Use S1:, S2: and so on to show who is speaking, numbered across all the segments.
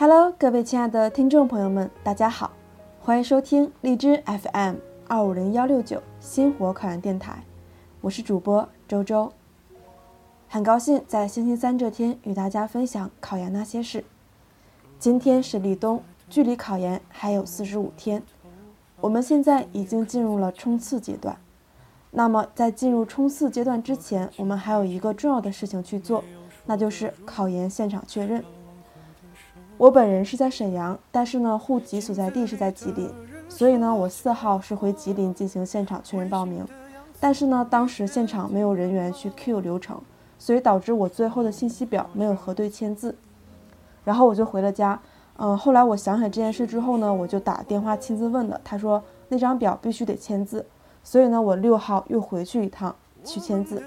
S1: Hello，各位亲爱的听众朋友们，大家好，欢迎收听荔枝 FM 二五零幺六九星火考研电台，我是主播周周，很高兴在星期三这天与大家分享考研那些事。今天是立冬，距离考研还有四十五天，我们现在已经进入了冲刺阶段。那么在进入冲刺阶段之前，我们还有一个重要的事情去做，那就是考研现场确认。我本人是在沈阳，但是呢，户籍所在地是在吉林，所以呢，我四号是回吉林进行现场确认报名。但是呢，当时现场没有人员去 Q 流程，所以导致我最后的信息表没有核对签字。然后我就回了家。嗯，后来我想起这件事之后呢，我就打电话亲自问了，他说那张表必须得签字，所以呢，我六号又回去一趟去签字。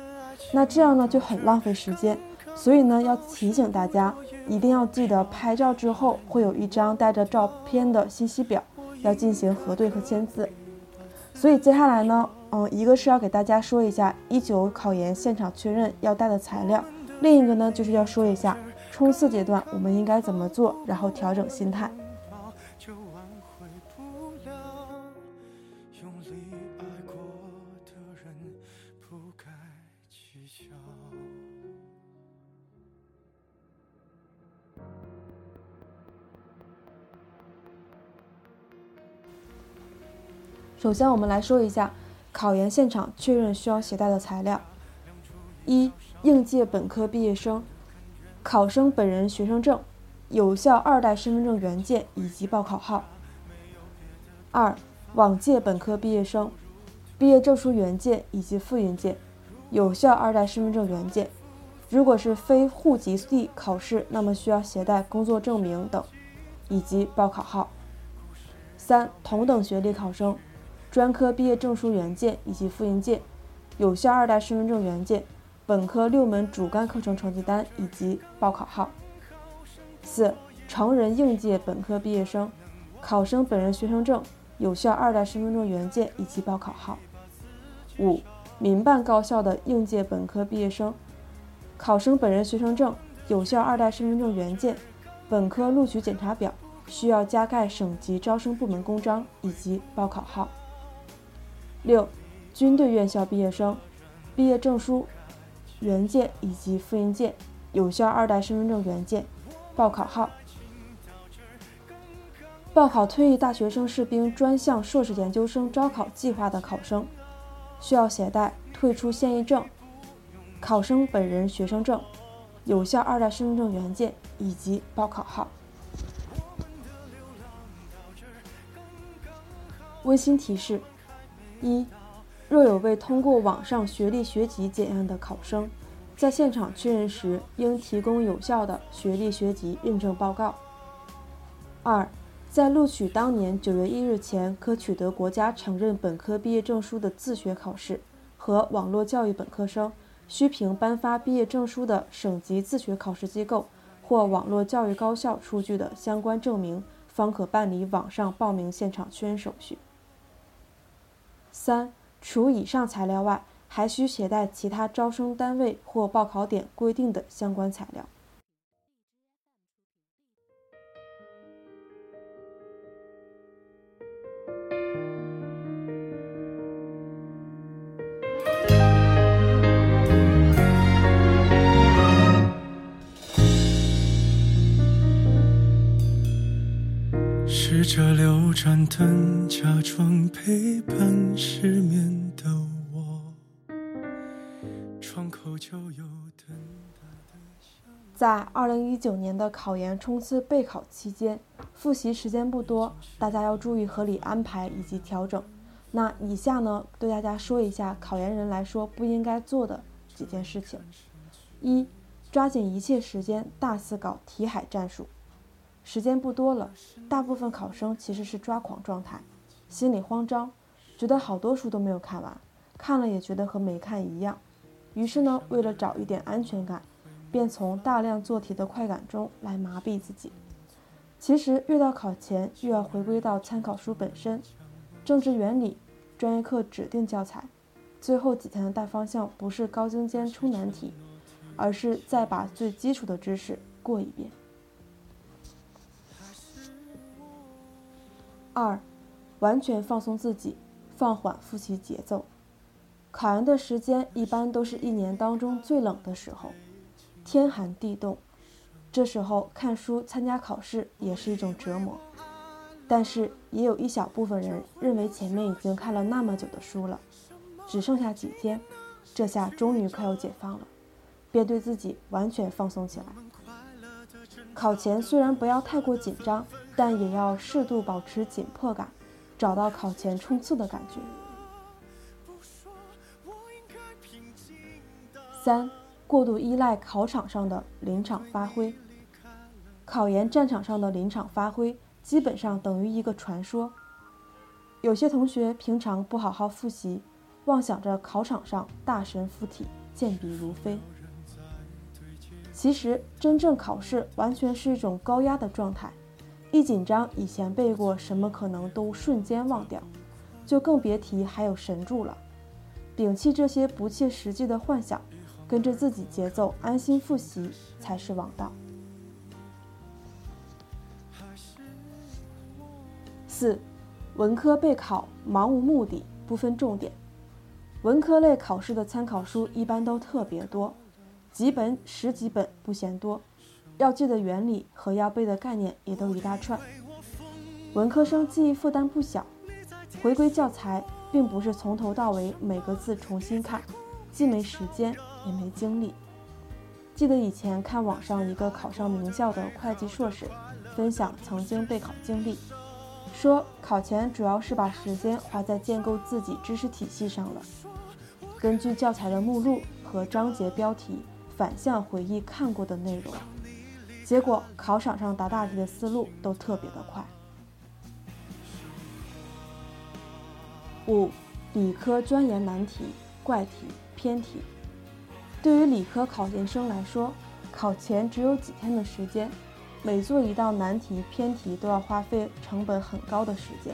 S1: 那这样呢就很浪费时间。所以呢，要提醒大家，一定要记得拍照之后会有一张带着照片的信息表，要进行核对和签字。所以接下来呢，嗯，一个是要给大家说一下一九考研现场确认要带的材料，另一个呢就是要说一下冲刺阶段我们应该怎么做，然后调整心态。首先，我们来说一下考研现场确认需要携带的材料：一、应届本科毕业生考生本人学生证、有效二代身份证原件以及报考号；二、往届本科毕业生毕业证书原件以及复印件、有效二代身份证原件；如果是非户籍地考试，那么需要携带工作证明等以及报考号；三、同等学历考生。专科毕业证书原件以及复印件，有效二代身份证原件，本科六门主干课程成绩单以及报考号。四、成人应届本科毕业生，考生本人学生证、有效二代身份证原件以及报考号。五、民办高校的应届本科毕业生，考生本人学生证、有效二代身份证原件，本科录取检查表需要加盖省级招生部门公章以及报考号。六、军队院校毕业生，毕业证书原件以及复印件，有效二代身份证原件，报考号。报考退役大学生士兵专项硕士研究生招考计划的考生，需要携带退出现役证、考生本人学生证、有效二代身份证原件以及报考号。温馨提示。一，若有未通过网上学历学籍检验的考生，在现场确认时应提供有效的学历学籍认证报告。二，在录取当年九月一日前可取得国家承认本科毕业证书的自学考试和网络教育本科生，需凭颁发毕业证书的省级自学考试机构或网络教育高校出具的相关证明，方可办理网上报名现场确认手续。三，除以上材料外，还需携带其他招生单位或报考点规定的相关材料。盏灯，假装陪伴失眠的我。窗口就有在二零一九年的考研冲刺备考期间，复习时间不多，大家要注意合理安排以及调整。那以下呢，对大家说一下考研人来说不应该做的几件事情：一，抓紧一切时间大肆搞题海战术。时间不多了，大部分考生其实是抓狂状态，心里慌张，觉得好多书都没有看完，看了也觉得和没看一样。于是呢，为了找一点安全感，便从大量做题的快感中来麻痹自己。其实越到考前，越要回归到参考书本身，政治原理、专业课指定教材，最后几天的大方向不是高精尖出难题，而是再把最基础的知识过一遍。二，完全放松自己，放缓复习节奏。考研的时间一般都是一年当中最冷的时候，天寒地冻。这时候看书参加考试也是一种折磨，但是也有一小部分人认为前面已经看了那么久的书了，只剩下几天，这下终于快要解放了，便对自己完全放松起来。考前虽然不要太过紧张，但也要适度保持紧迫感，找到考前冲刺的感觉。三。过度依赖考场上的临场发挥，考研战场上的临场发挥基本上等于一个传说。有些同学平常不好好复习，妄想着考场上大神附体，健笔如飞。其实真正考试完全是一种高压的状态，一紧张，以前背过什么可能都瞬间忘掉，就更别提还有神助了。摒弃这些不切实际的幻想。跟着自己节奏，安心复习才是王道。四，文科备考盲无目的，不分重点。文科类考试的参考书一般都特别多，几本、十几本不嫌多，要记的原理和要背的概念也都一大串。文科生记忆负担不小，回归教材并不是从头到尾每个字重新看，既没时间。也没精力。记得以前看网上一个考上名校的会计硕士分享曾经备考经历，说考前主要是把时间花在建构自己知识体系上了，根据教材的目录和章节标题反向回忆看过的内容，结果考场上答大题的思路都特别的快。五，理科钻研难题、怪题、偏题。对于理科考研生来说，考前只有几天的时间，每做一道难题、偏题都要花费成本很高的时间。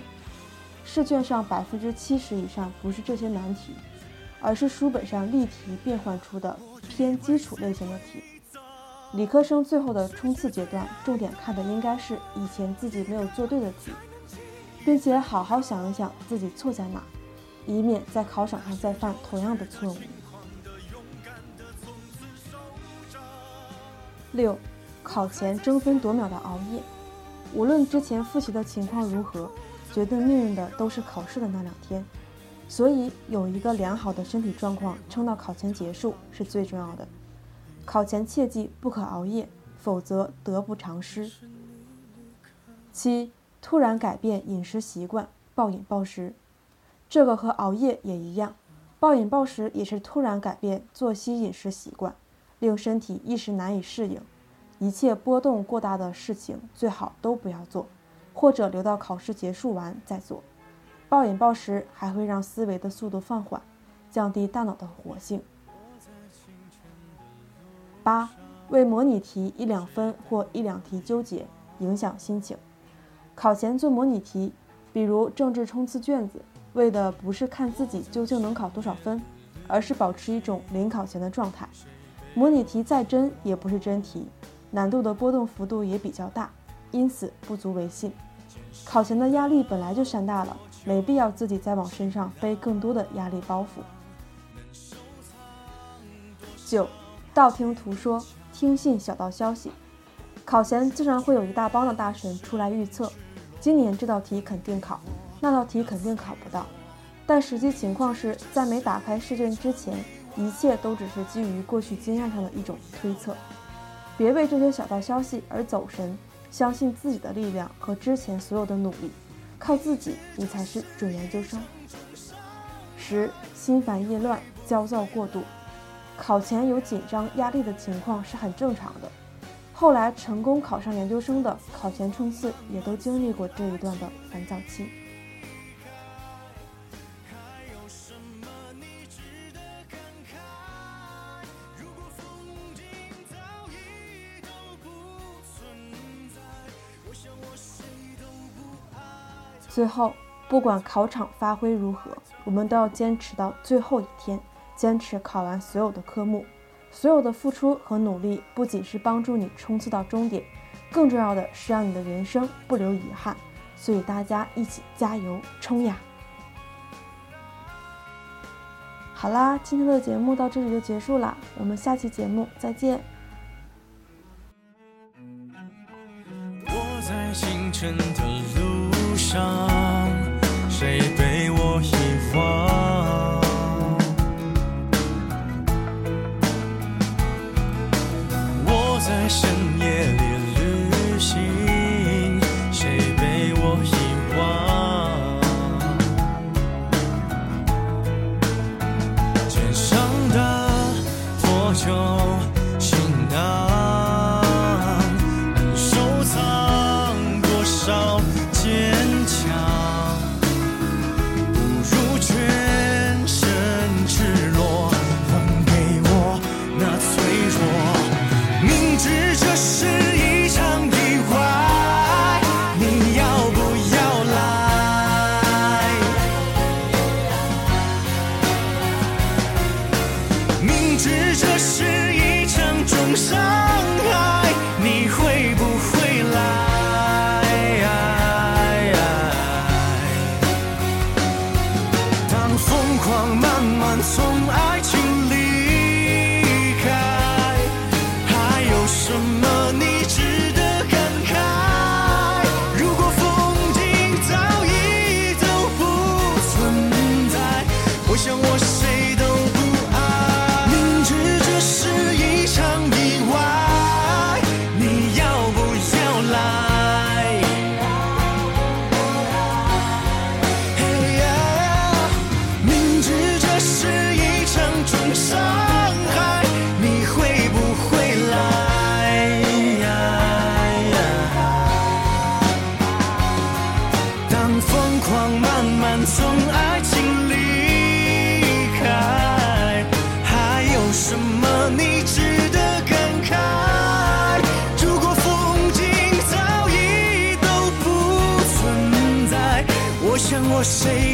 S1: 试卷上百分之七十以上不是这些难题，而是书本上例题变换出的偏基础类型的题。理科生最后的冲刺阶段，重点看的应该是以前自己没有做对的题，并且好好想一想自己错在哪，以免在考场上再犯同样的错误。六，考前争分夺秒的熬夜，无论之前复习的情况如何，决定命运的都是考试的那两天，所以有一个良好的身体状况撑到考前结束是最重要的。考前切记不可熬夜，否则得不偿失。七，突然改变饮食习惯，暴饮暴食，这个和熬夜也一样，暴饮暴食也是突然改变作息饮食习惯。令身体一时难以适应，一切波动过大的事情最好都不要做，或者留到考试结束完再做。暴饮暴食还会让思维的速度放缓，降低大脑的活性。八，为模拟题一两分或一两题纠结，影响心情。考前做模拟题，比如政治冲刺卷子，为的不是看自己究竟能考多少分，而是保持一种临考前的状态。模拟题再真也不是真题，难度的波动幅度也比较大，因此不足为信。考前的压力本来就山大了，没必要自己再往身上背更多的压力包袱。九，道听途说，听信小道消息。考前自然会有一大帮的大神出来预测，今年这道题肯定考，那道题肯定考不到。但实际情况是在没打开试卷之前。一切都只是基于过去经验上的一种推测，别为这些小道消息而走神，相信自己的力量和之前所有的努力，靠自己，你才是准研究生。十，心烦意乱，焦躁过度，考前有紧张压力的情况是很正常的。后来成功考上研究生的，考前冲刺也都经历过这一段的烦躁期。最后，不管考场发挥如何，我们都要坚持到最后一天，坚持考完所有的科目。所有的付出和努力，不仅是帮助你冲刺到终点，更重要的是让你的人生不留遗憾。所以大家一起加油冲呀！好啦，今天的节目到这里就结束了，我们下期节目再见。
S2: 我在清晨的路上，狂慢慢从爱情有什么你值得感慨？如果风景早已都不存在，我想我谁